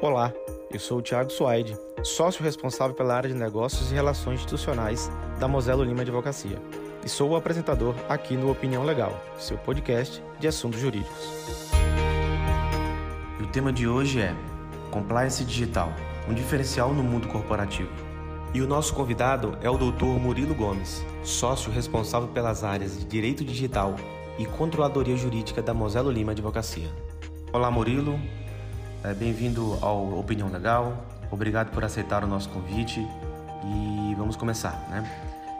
Olá, eu sou o Thiago Suaide, sócio responsável pela área de negócios e relações institucionais da Moselo Lima Advocacia, e sou o apresentador aqui no Opinião Legal, seu podcast de assuntos jurídicos. E o tema de hoje é Compliance Digital, um diferencial no mundo corporativo. E o nosso convidado é o Dr. Murilo Gomes, sócio responsável pelas áreas de Direito Digital e Controladoria Jurídica da Moselo Lima Advocacia. Olá, Murilo, Bem-vindo ao Opinião Legal, obrigado por aceitar o nosso convite e vamos começar, né?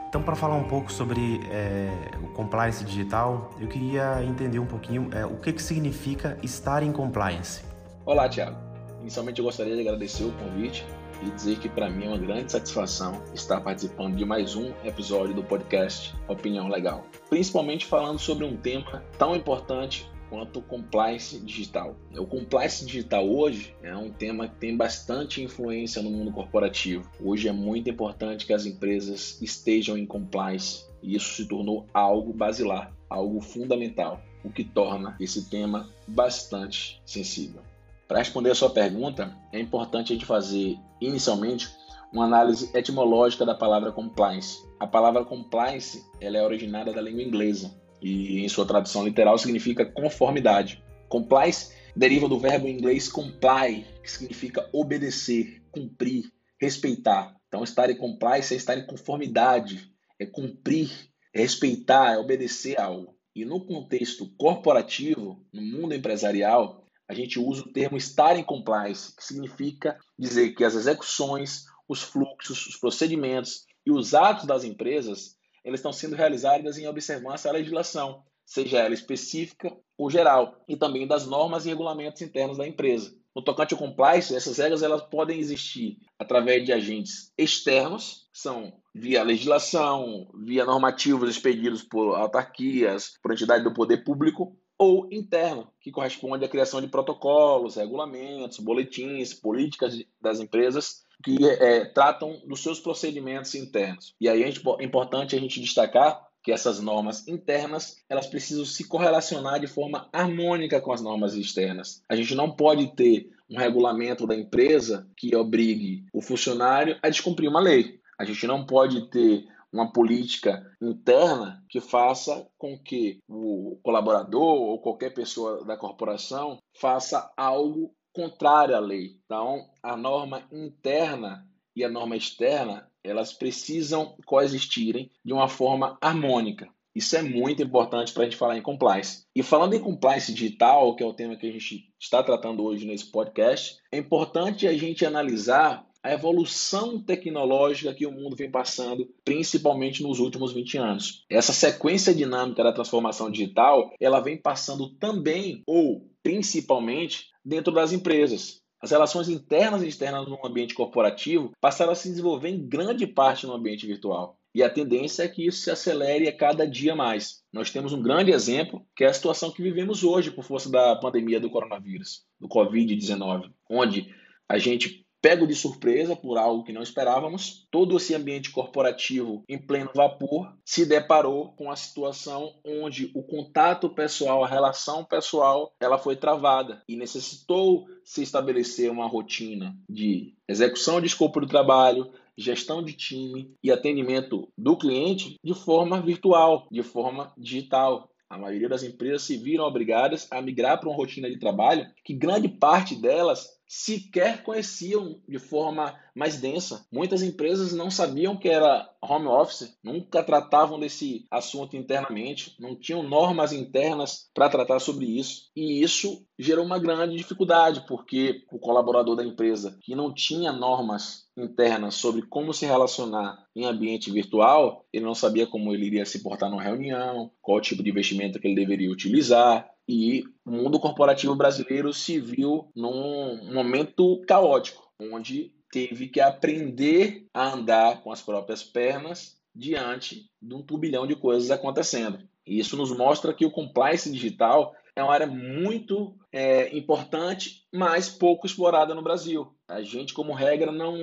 Então, para falar um pouco sobre é, o compliance digital, eu queria entender um pouquinho é, o que, que significa estar em compliance. Olá, Tiago. Inicialmente, eu gostaria de agradecer o convite e dizer que para mim é uma grande satisfação estar participando de mais um episódio do podcast Opinião Legal, principalmente falando sobre um tema tão importante quanto compliance digital. O compliance digital hoje é um tema que tem bastante influência no mundo corporativo. Hoje é muito importante que as empresas estejam em compliance e isso se tornou algo basilar, algo fundamental, o que torna esse tema bastante sensível. Para responder a sua pergunta, é importante a gente fazer inicialmente uma análise etimológica da palavra compliance. A palavra compliance ela é originada da língua inglesa e em sua tradução literal significa conformidade. Compliance deriva do verbo em inglês comply, que significa obedecer, cumprir, respeitar. Então, estar em compliance é estar em conformidade, é cumprir, é respeitar, é obedecer algo. E no contexto corporativo, no mundo empresarial, a gente usa o termo estar em compliance, que significa dizer que as execuções, os fluxos, os procedimentos e os atos das empresas elas estão sendo realizadas em observância à legislação, seja ela específica ou geral, e também das normas e regulamentos internos da empresa. No tocante ao compliance, essas regras elas podem existir através de agentes externos, são via legislação, via normativos expedidos por autarquias, por entidade do poder público, ou interno, que corresponde à criação de protocolos, regulamentos, boletins, políticas das empresas que é, tratam dos seus procedimentos internos. E aí é importante a gente destacar que essas normas internas elas precisam se correlacionar de forma harmônica com as normas externas. A gente não pode ter um regulamento da empresa que obrigue o funcionário a descumprir uma lei. A gente não pode ter uma política interna que faça com que o colaborador ou qualquer pessoa da corporação faça algo contrária à lei. Então, a norma interna e a norma externa, elas precisam coexistirem de uma forma harmônica. Isso é muito importante para a gente falar em compliance. E falando em compliance digital, que é o tema que a gente está tratando hoje nesse podcast, é importante a gente analisar a evolução tecnológica que o mundo vem passando, principalmente nos últimos 20 anos. Essa sequência dinâmica da transformação digital, ela vem passando também ou principalmente dentro das empresas. As relações internas e externas no ambiente corporativo passaram a se desenvolver em grande parte no ambiente virtual. E a tendência é que isso se acelere a cada dia mais. Nós temos um grande exemplo, que é a situação que vivemos hoje por força da pandemia do coronavírus, do Covid-19, onde a gente pego de surpresa por algo que não esperávamos, todo esse ambiente corporativo em pleno vapor se deparou com a situação onde o contato pessoal, a relação pessoal, ela foi travada e necessitou se estabelecer uma rotina de execução de escopo do trabalho, gestão de time e atendimento do cliente de forma virtual, de forma digital. A maioria das empresas se viram obrigadas a migrar para uma rotina de trabalho que grande parte delas sequer conheciam de forma mais densa. Muitas empresas não sabiam que era home office, nunca tratavam desse assunto internamente, não tinham normas internas para tratar sobre isso. E isso gerou uma grande dificuldade, porque o colaborador da empresa que não tinha normas internas sobre como se relacionar em ambiente virtual, ele não sabia como ele iria se portar numa reunião, qual tipo de investimento que ele deveria utilizar, e o mundo corporativo brasileiro se viu num momento caótico, onde teve que aprender a andar com as próprias pernas diante de um turbilhão de coisas acontecendo. E isso nos mostra que o compliance digital é uma área muito é, importante, mas pouco explorada no Brasil. A gente, como regra, não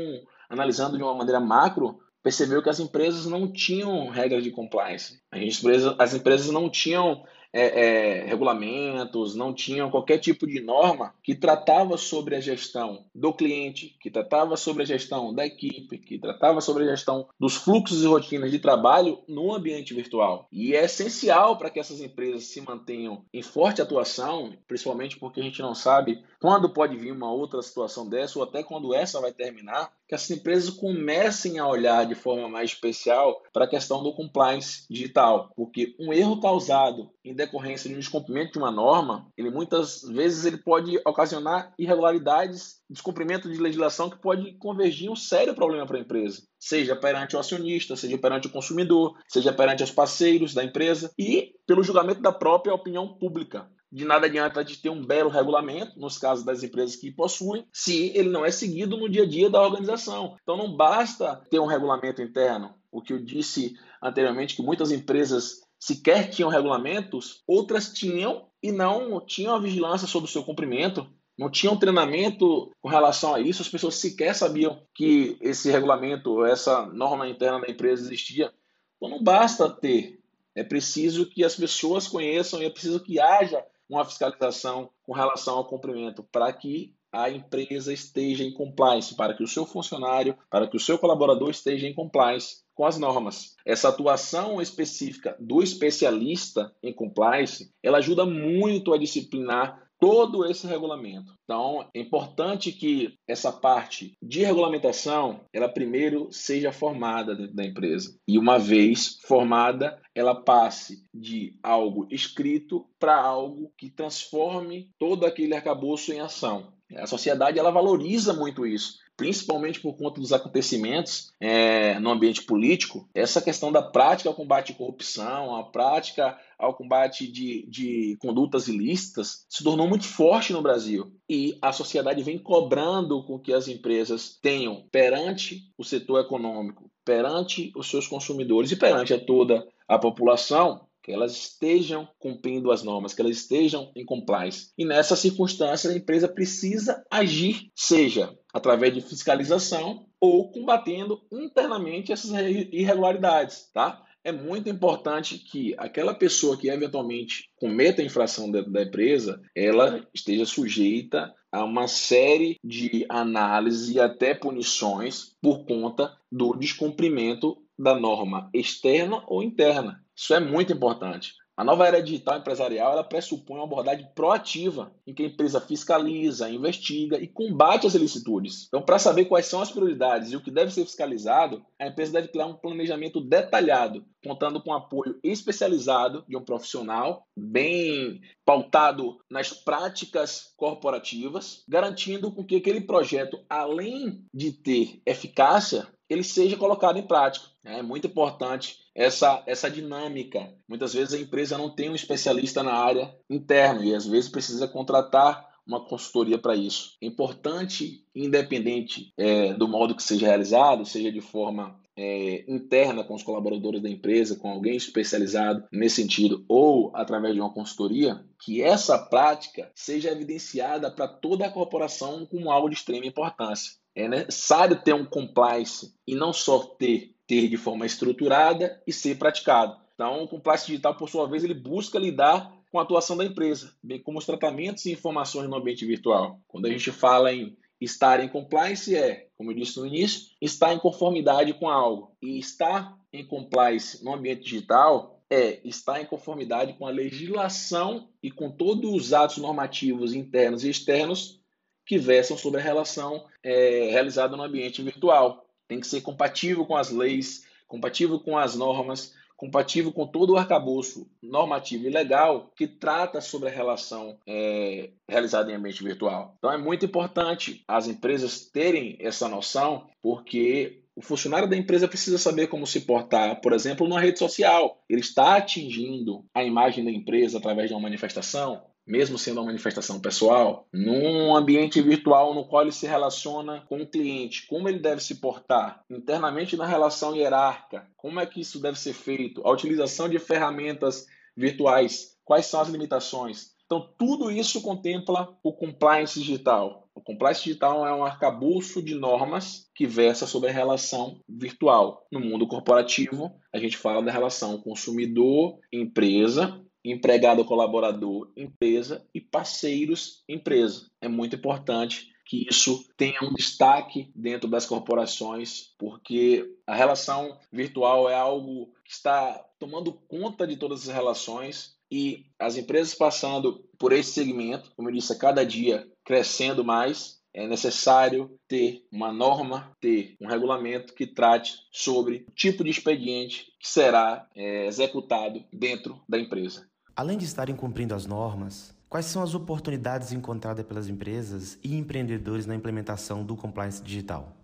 analisando de uma maneira macro, percebeu que as empresas não tinham regras de compliance. As empresas, as empresas não tinham é, é, regulamentos, não tinham qualquer tipo de norma que tratava sobre a gestão do cliente, que tratava sobre a gestão da equipe, que tratava sobre a gestão dos fluxos e rotinas de trabalho no ambiente virtual. E é essencial para que essas empresas se mantenham em forte atuação, principalmente porque a gente não sabe quando pode vir uma outra situação dessa ou até quando essa vai terminar, que essas empresas comecem a olhar de forma mais especial para a questão do compliance digital, porque um erro causado em decorrência de um descumprimento de uma norma, ele muitas vezes ele pode ocasionar irregularidades, descumprimento de legislação que pode convergir um sério problema para a empresa, seja perante o acionista, seja perante o consumidor, seja perante os parceiros da empresa e pelo julgamento da própria opinião pública. De nada adianta de ter um belo regulamento, nos casos das empresas que possuem, se ele não é seguido no dia a dia da organização. Então não basta ter um regulamento interno. O que eu disse anteriormente, que muitas empresas sequer tinham regulamentos, outras tinham e não tinham a vigilância sobre o seu cumprimento. Não tinham treinamento com relação a isso, as pessoas sequer sabiam que esse regulamento, essa norma interna da empresa existia. Então não basta ter, é preciso que as pessoas conheçam e é preciso que haja uma fiscalização com relação ao cumprimento, para que a empresa esteja em compliance, para que o seu funcionário, para que o seu colaborador esteja em compliance com as normas. Essa atuação específica do especialista em compliance, ela ajuda muito a disciplinar todo esse regulamento. Então, é importante que essa parte de regulamentação, ela primeiro seja formada dentro da empresa. E uma vez formada, ela passe de algo escrito para algo que transforme todo aquele arcabouço em ação. A sociedade ela valoriza muito isso principalmente por conta dos acontecimentos é, no ambiente político, essa questão da prática ao combate à corrupção, a prática ao combate de, de condutas ilícitas, se tornou muito forte no Brasil. E a sociedade vem cobrando com que as empresas tenham perante o setor econômico, perante os seus consumidores e perante a toda a população que elas estejam cumprindo as normas, que elas estejam em compliance. E nessa circunstância, a empresa precisa agir, seja através de fiscalização ou combatendo internamente essas irregularidades, tá? É muito importante que aquela pessoa que eventualmente cometa a infração dentro da empresa, ela esteja sujeita a uma série de análises e até punições por conta do descumprimento da norma externa ou interna. Isso é muito importante. A nova era digital empresarial ela pressupõe uma abordagem proativa, em que a empresa fiscaliza, investiga e combate as ilicitudes. Então, para saber quais são as prioridades e o que deve ser fiscalizado, a empresa deve criar um planejamento detalhado, contando com apoio especializado de um profissional, bem pautado nas práticas corporativas, garantindo com que aquele projeto, além de ter eficácia, ele seja colocado em prática. É muito importante essa, essa dinâmica. Muitas vezes a empresa não tem um especialista na área interna e às vezes precisa contratar uma consultoria para isso. Importante, independente é, do modo que seja realizado, seja de forma é, interna com os colaboradores da empresa, com alguém especializado nesse sentido, ou através de uma consultoria, que essa prática seja evidenciada para toda a corporação como algo de extrema importância. É necessário ter um compliance e não só ter, ter de forma estruturada e ser praticado. Então, o compliance digital, por sua vez, ele busca lidar com a atuação da empresa, bem como os tratamentos e informações no ambiente virtual. Quando a gente fala em estar em compliance, é, como eu disse no início, estar em conformidade com algo. E estar em compliance no ambiente digital é estar em conformidade com a legislação e com todos os atos normativos internos e externos que versam sobre a relação é, realizada no ambiente virtual. Tem que ser compatível com as leis, compatível com as normas, compatível com todo o arcabouço normativo e legal que trata sobre a relação é, realizada em ambiente virtual. Então é muito importante as empresas terem essa noção, porque o funcionário da empresa precisa saber como se portar, por exemplo, numa rede social. Ele está atingindo a imagem da empresa através de uma manifestação, mesmo sendo uma manifestação pessoal, num ambiente virtual no qual ele se relaciona com o cliente, como ele deve se portar internamente na relação hierárquica, como é que isso deve ser feito, a utilização de ferramentas virtuais, quais são as limitações. Então, tudo isso contempla o compliance digital. O compliance digital é um arcabouço de normas que versa sobre a relação virtual. No mundo corporativo, a gente fala da relação consumidor-empresa empregado colaborador empresa e parceiros empresa. É muito importante que isso tenha um destaque dentro das corporações, porque a relação virtual é algo que está tomando conta de todas as relações e as empresas passando por esse segmento, como eu disse, a cada dia crescendo mais, é necessário ter uma norma, ter um regulamento que trate sobre o tipo de expediente que será é, executado dentro da empresa. Além de estarem cumprindo as normas, quais são as oportunidades encontradas pelas empresas e empreendedores na implementação do compliance digital?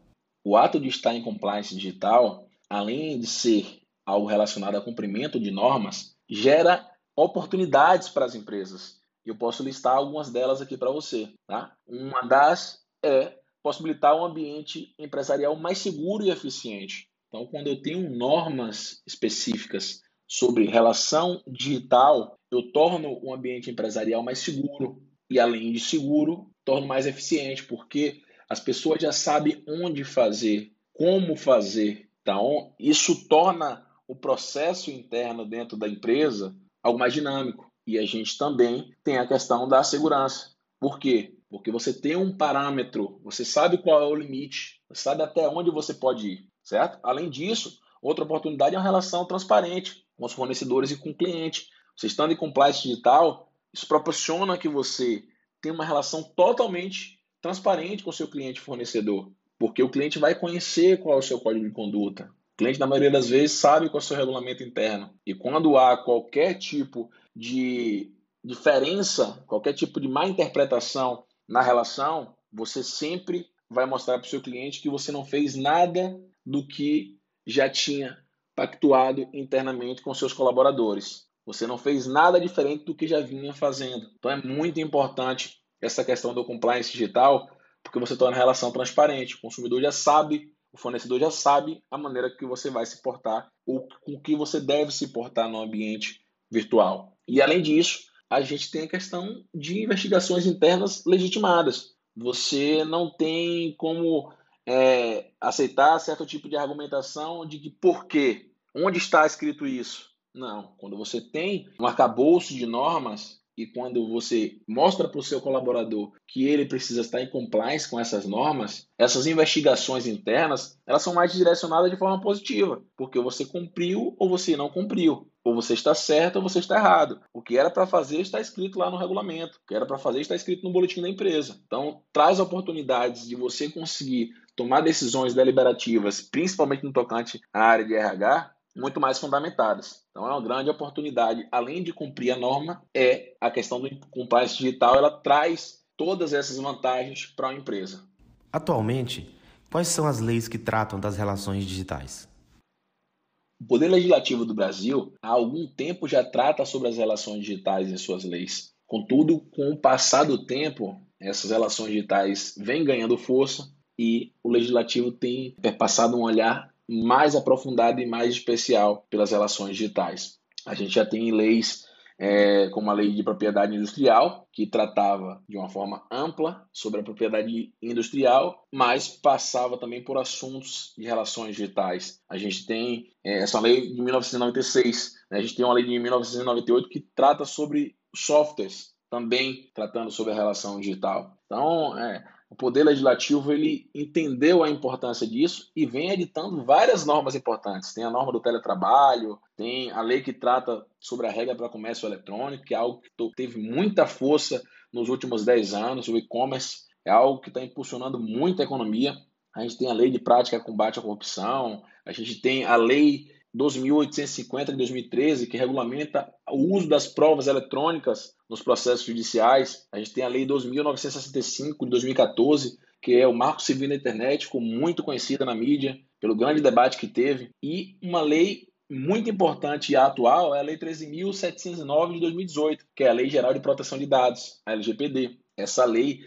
O ato de estar em compliance digital, além de ser algo relacionado a cumprimento de normas, gera oportunidades para as empresas. Eu posso listar algumas delas aqui para você. Tá? Uma das é possibilitar um ambiente empresarial mais seguro e eficiente. Então, quando eu tenho normas específicas sobre relação digital, eu torno o ambiente empresarial mais seguro e, além de seguro, torno mais eficiente, porque as pessoas já sabem onde fazer, como fazer. Então, isso torna o processo interno dentro da empresa algo mais dinâmico. E a gente também tem a questão da segurança. Por quê? Porque você tem um parâmetro, você sabe qual é o limite, você sabe até onde você pode ir, certo? Além disso, outra oportunidade é uma relação transparente com os fornecedores e com o cliente. Você estando em compliance digital, isso proporciona que você tenha uma relação totalmente transparente com o seu cliente fornecedor, porque o cliente vai conhecer qual é o seu código de conduta. O cliente, na maioria das vezes, sabe qual é o seu regulamento interno. E quando há qualquer tipo de diferença, qualquer tipo de má interpretação na relação, você sempre vai mostrar para o seu cliente que você não fez nada do que já tinha pactuado internamente com seus colaboradores. Você não fez nada diferente do que já vinha fazendo. Então é muito importante essa questão do compliance digital, porque você torna a relação transparente. O consumidor já sabe, o fornecedor já sabe a maneira que você vai se portar ou com que você deve se portar no ambiente virtual. E além disso, a gente tem a questão de investigações internas legitimadas. Você não tem como é, aceitar certo tipo de argumentação de que por quê? Onde está escrito isso? Não. Quando você tem um arcabouço de normas e quando você mostra para o seu colaborador que ele precisa estar em compliance com essas normas, essas investigações internas, elas são mais direcionadas de forma positiva, porque você cumpriu ou você não cumpriu. Ou você está certo ou você está errado. O que era para fazer está escrito lá no regulamento. O que era para fazer está escrito no boletim da empresa. Então, traz oportunidades de você conseguir tomar decisões deliberativas, principalmente no tocante à área de RH, muito mais fundamentadas. Então é uma grande oportunidade, além de cumprir a norma, é a questão do compliance digital, ela traz todas essas vantagens para a empresa. Atualmente, quais são as leis que tratam das relações digitais? O Poder Legislativo do Brasil há algum tempo já trata sobre as relações digitais em suas leis. Contudo, com o passar do tempo, essas relações digitais vêm ganhando força e o legislativo tem passado um olhar mais aprofundado e mais especial pelas relações digitais. A gente já tem leis é, como a lei de propriedade industrial, que tratava de uma forma ampla sobre a propriedade industrial, mas passava também por assuntos de relações digitais. A gente tem é, essa lei de 1996, né? a gente tem uma lei de 1998 que trata sobre softwares, também tratando sobre a relação digital. Então, é, o Poder Legislativo ele entendeu a importância disso e vem editando várias normas importantes. Tem a norma do teletrabalho, tem a lei que trata sobre a regra para comércio eletrônico, que é algo que teve muita força nos últimos 10 anos. O e-commerce é algo que está impulsionando muito a economia. A gente tem a lei de prática combate à corrupção, a gente tem a lei 12.850 de 2013, que regulamenta o uso das provas eletrônicas nos processos judiciais. A gente tem a Lei 2.965 de 2014, que é o Marco Civil da Internet, ficou muito conhecida na mídia pelo grande debate que teve. E uma lei muito importante e atual é a Lei 13.709 de 2018, que é a Lei Geral de Proteção de Dados, a LGPD. Essa lei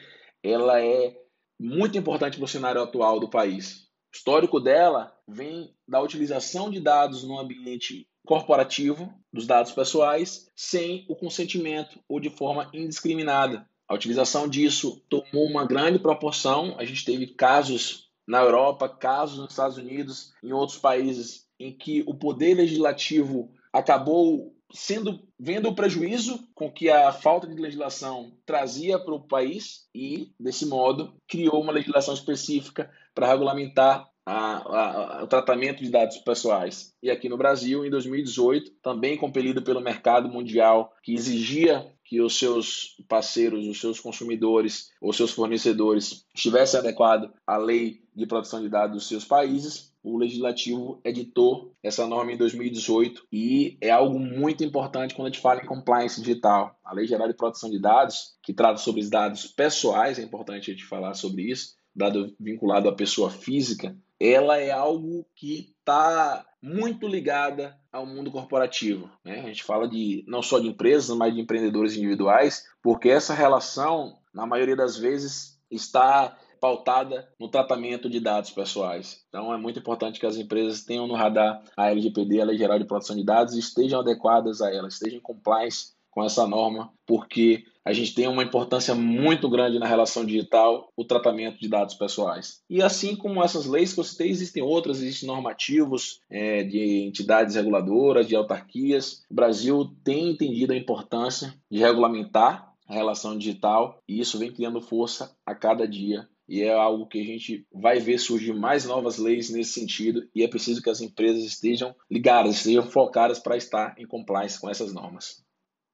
ela é muito importante para o cenário atual do país o histórico dela vem da utilização de dados no ambiente corporativo, dos dados pessoais, sem o consentimento ou de forma indiscriminada. A utilização disso tomou uma grande proporção. A gente teve casos na Europa, casos nos Estados Unidos, em outros países, em que o poder legislativo acabou sendo vendo o prejuízo com que a falta de legislação trazia para o país e, desse modo, criou uma legislação específica para regulamentar a, a, o tratamento de dados pessoais. E aqui no Brasil, em 2018, também compelido pelo mercado mundial, que exigia que os seus parceiros, os seus consumidores, os seus fornecedores estivessem adequados à lei de proteção de dados dos seus países, o legislativo editou essa norma em 2018 e é algo muito importante quando a gente fala em compliance digital. A Lei Geral de Proteção de Dados, que trata sobre os dados pessoais, é importante a gente falar sobre isso, dado vinculado à pessoa física, ela é algo que está muito ligada ao mundo corporativo. Né? A gente fala de não só de empresas, mas de empreendedores individuais, porque essa relação, na maioria das vezes, está pautada no tratamento de dados pessoais. Então é muito importante que as empresas tenham no radar a LGPD, a Lei Geral de Proteção de Dados, e estejam adequadas a ela, estejam em compliance com essa norma, porque a gente tem uma importância muito grande na relação digital, o tratamento de dados pessoais. E assim como essas leis que eu citei, existem outras, existem normativos é, de entidades reguladoras, de autarquias. O Brasil tem entendido a importância de regulamentar a relação digital e isso vem criando força a cada dia e é algo que a gente vai ver surgir mais novas leis nesse sentido e é preciso que as empresas estejam ligadas, estejam focadas para estar em compliance com essas normas.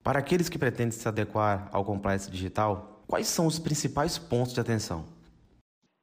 Para aqueles que pretendem se adequar ao compliance digital, quais são os principais pontos de atenção?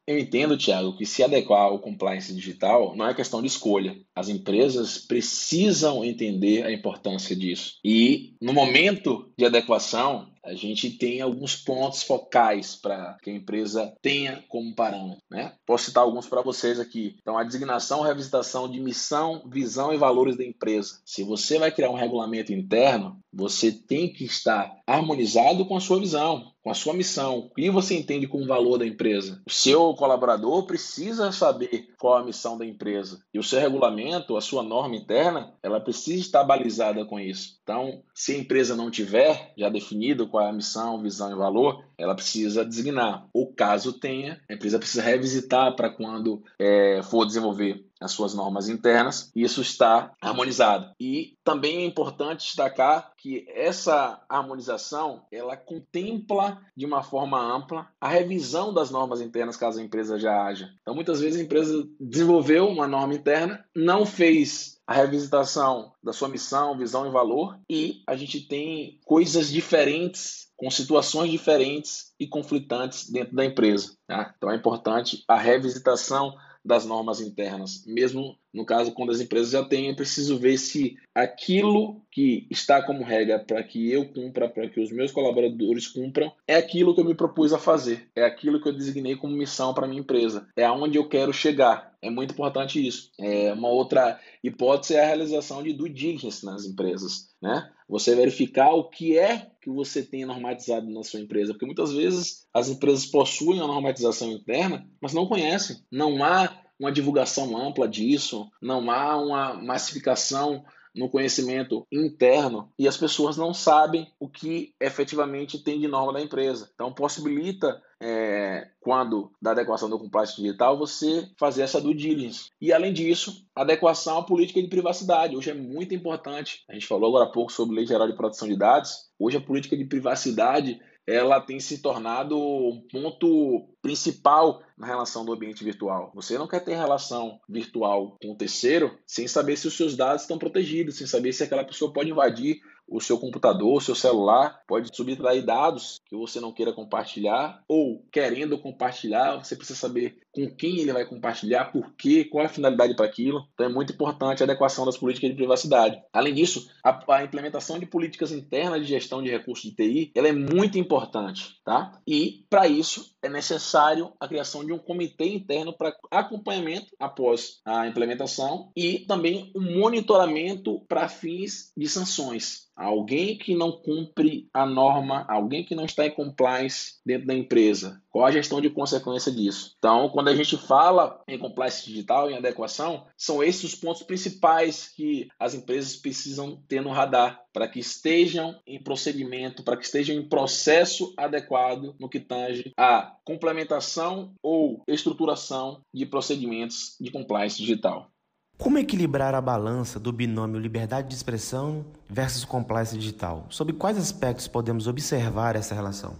Eu entendo, Thiago, que se adequar ao compliance digital não é questão de escolha. As empresas precisam entender a importância disso. E no momento de adequação, a gente tem alguns pontos focais para que a empresa tenha como parâmetro. Né? Posso citar alguns para vocês aqui. Então, a designação, revisitação de missão, visão e valores da empresa. Se você vai criar um regulamento interno, você tem que estar harmonizado com a sua visão, com a sua missão, o que você entende como valor da empresa. O seu colaborador precisa saber qual a missão da empresa. E o seu regulamento, a sua norma interna, ela precisa estar balizada com isso. Então, se a empresa não tiver já definido qual é a missão, visão e valor, ela precisa designar. Ou caso tenha, a empresa precisa revisitar para quando é, for desenvolver as suas normas internas, e isso está harmonizado. E também é importante destacar que essa harmonização, ela contempla de uma forma ampla a revisão das normas internas caso a empresa já haja. Então, muitas vezes a empresa desenvolveu uma norma interna, não fez a revisitação da sua missão, visão e valor, e a gente tem coisas diferentes com situações diferentes e conflitantes dentro da empresa. Tá? Então é importante a revisitação das normas internas, mesmo no caso quando as empresas já têm, é preciso ver se aquilo que está como regra para que eu cumpra, para que os meus colaboradores cumpram, é aquilo que eu me propus a fazer, é aquilo que eu designei como missão para minha empresa, é aonde eu quero chegar. É muito importante isso. É uma outra hipótese é a realização de due diligence nas empresas, né? Você verificar o que é que você tem normatizado na sua empresa, porque muitas vezes as empresas possuem a normatização interna, mas não conhecem. Não há uma divulgação ampla disso, não há uma massificação no conhecimento interno e as pessoas não sabem o que efetivamente tem de norma da empresa. Então, possibilita, é, quando da adequação do compliance digital, você fazer essa due diligence. E, além disso, adequação à política de privacidade. Hoje é muito importante. A gente falou agora há pouco sobre Lei Geral de Proteção de Dados. Hoje, a política de privacidade ela tem se tornado um ponto principal na relação do ambiente virtual. Você não quer ter relação virtual com o terceiro sem saber se os seus dados estão protegidos, sem saber se aquela pessoa pode invadir o seu computador, o seu celular, pode subtrair dados que você não queira compartilhar, ou querendo compartilhar, você precisa saber com quem ele vai compartilhar, por quê, qual é a finalidade para aquilo. Então é muito importante a adequação das políticas de privacidade. Além disso, a, a, implementação de políticas internas de gestão de recursos de TI, ela é muito importante, tá? E para isso é necessário a criação de um comitê interno para acompanhamento após a implementação e também um monitoramento para fins de sanções. Alguém que não cumpre a norma, alguém que não está em compliance dentro da empresa. Qual a gestão de consequência disso? Então, quando a gente fala em compliance digital, em adequação, são esses os pontos principais que as empresas precisam ter no radar para que estejam em procedimento, para que estejam em processo adequado no que tange a complementação ou estruturação de procedimentos de compliance digital. Como equilibrar a balança do binômio liberdade de expressão versus compliance digital? Sobre quais aspectos podemos observar essa relação?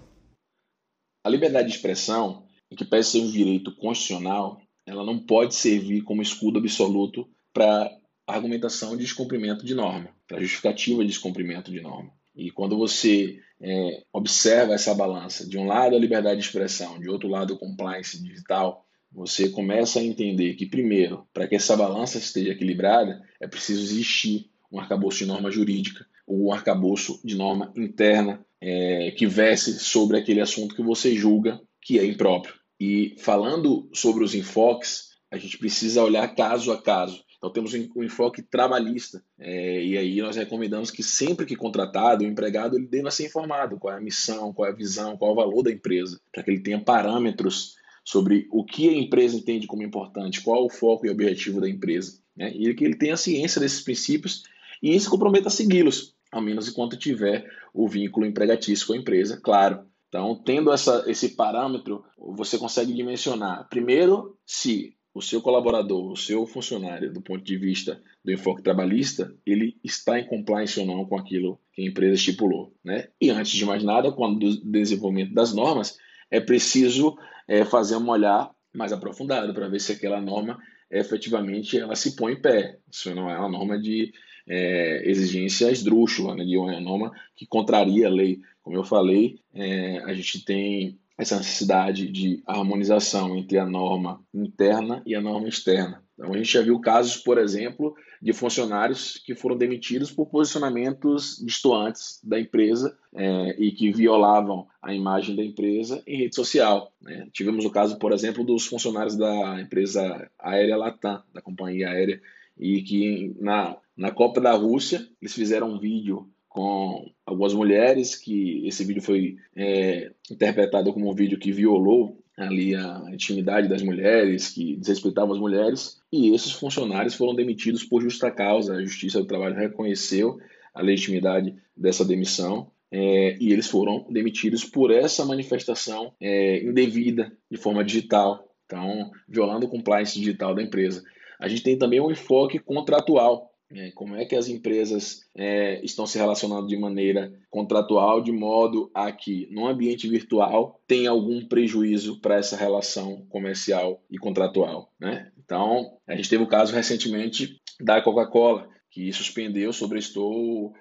A liberdade de expressão, em que parece ser um direito constitucional, ela não pode servir como escudo absoluto para argumentação de descumprimento de norma, para justificativa de descumprimento de norma. E quando você é, observa essa balança, de um lado a liberdade de expressão, de outro lado o compliance digital, você começa a entender que, primeiro, para que essa balança esteja equilibrada, é preciso existir um arcabouço de norma jurídica, ou um arcabouço de norma interna é, que verse sobre aquele assunto que você julga que é impróprio. E falando sobre os enfoques, a gente precisa olhar caso a caso. Então temos um enfoque trabalhista é, e aí nós recomendamos que sempre que contratado, o empregado ele deva ser informado qual é a missão, qual é a visão, qual é o valor da empresa, para que ele tenha parâmetros sobre o que a empresa entende como importante, qual o foco e objetivo da empresa, né? e que ele tenha ciência desses princípios e se comprometa a segui-los, ao menos enquanto tiver o vínculo empregatício com a empresa, claro. Então, tendo essa, esse parâmetro, você consegue dimensionar, primeiro, se o seu colaborador, o seu funcionário, do ponto de vista do enfoque trabalhista, ele está em compliance ou não com aquilo que a empresa estipulou. Né? E antes de mais nada, quando o desenvolvimento das normas, é preciso é, fazer um olhar mais aprofundado para ver se aquela norma efetivamente ela se põe em pé. Isso não é uma norma de é, exigência esdrúxula, né, de uma norma que contraria a lei. Como eu falei, é, a gente tem essa necessidade de harmonização entre a norma interna e a norma externa. Então, a gente já viu casos, por exemplo, de funcionários que foram demitidos por posicionamentos distantes da empresa é, e que violavam a imagem da empresa em rede social. Né? Tivemos o caso, por exemplo, dos funcionários da empresa aérea Latam, da companhia aérea, e que na, na Copa da Rússia eles fizeram um vídeo com algumas mulheres, que esse vídeo foi é, interpretado como um vídeo que violou ali a intimidade das mulheres, que desrespeitava as mulheres, e esses funcionários foram demitidos por justa causa. A Justiça do Trabalho reconheceu a legitimidade dessa demissão é, e eles foram demitidos por essa manifestação é, indevida de forma digital, então violando o compliance digital da empresa. A gente tem também um enfoque contratual, como é que as empresas é, estão se relacionando de maneira contratual, de modo a que, no ambiente virtual, tem algum prejuízo para essa relação comercial e contratual. Né? Então, a gente teve o caso recentemente da Coca-Cola, que suspendeu, sobrestou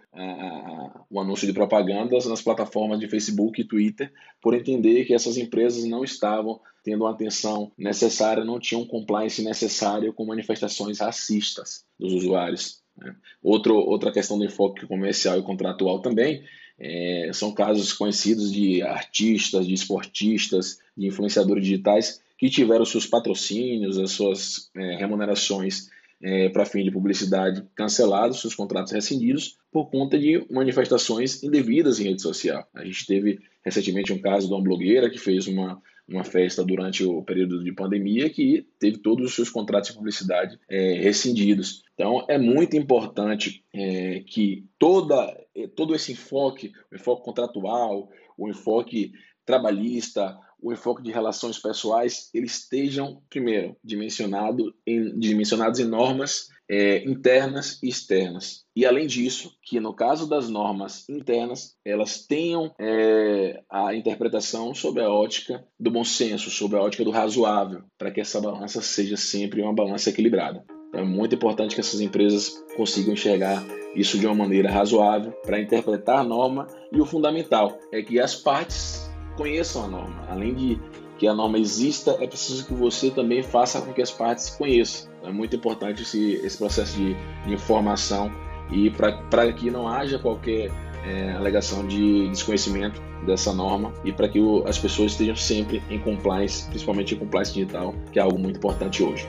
o anúncio de propagandas nas plataformas de Facebook e Twitter, por entender que essas empresas não estavam tendo a atenção necessária, não tinham compliance necessário com manifestações racistas dos usuários. Né? Outro, outra questão do enfoque comercial e contratual também é, são casos conhecidos de artistas, de esportistas, de influenciadores digitais que tiveram seus patrocínios, as suas é, remunerações é, para fim de publicidade cancelados, seus contratos rescindidos, por conta de manifestações indevidas em rede social. A gente teve recentemente um caso de uma blogueira que fez uma, uma festa durante o período de pandemia que teve todos os seus contratos de publicidade é, rescindidos. Então, é muito importante é, que toda, é, todo esse enfoque, o enfoque contratual, o enfoque trabalhista, o enfoque de relações pessoais, eles estejam, primeiro, dimensionado em, dimensionados em normas é, internas e externas. E, além disso, que no caso das normas internas, elas tenham é, a interpretação sob a ótica do bom senso, sob a ótica do razoável, para que essa balança seja sempre uma balança equilibrada. Então, é muito importante que essas empresas consigam enxergar isso de uma maneira razoável para interpretar a norma e o fundamental é que as partes conheçam a norma. Além de que a norma exista, é preciso que você também faça com que as partes se conheçam. É muito importante esse, esse processo de, informação e para que não haja qualquer é, alegação de desconhecimento dessa norma e para que o, as pessoas estejam sempre em compliance, principalmente em compliance digital, que é algo muito importante hoje.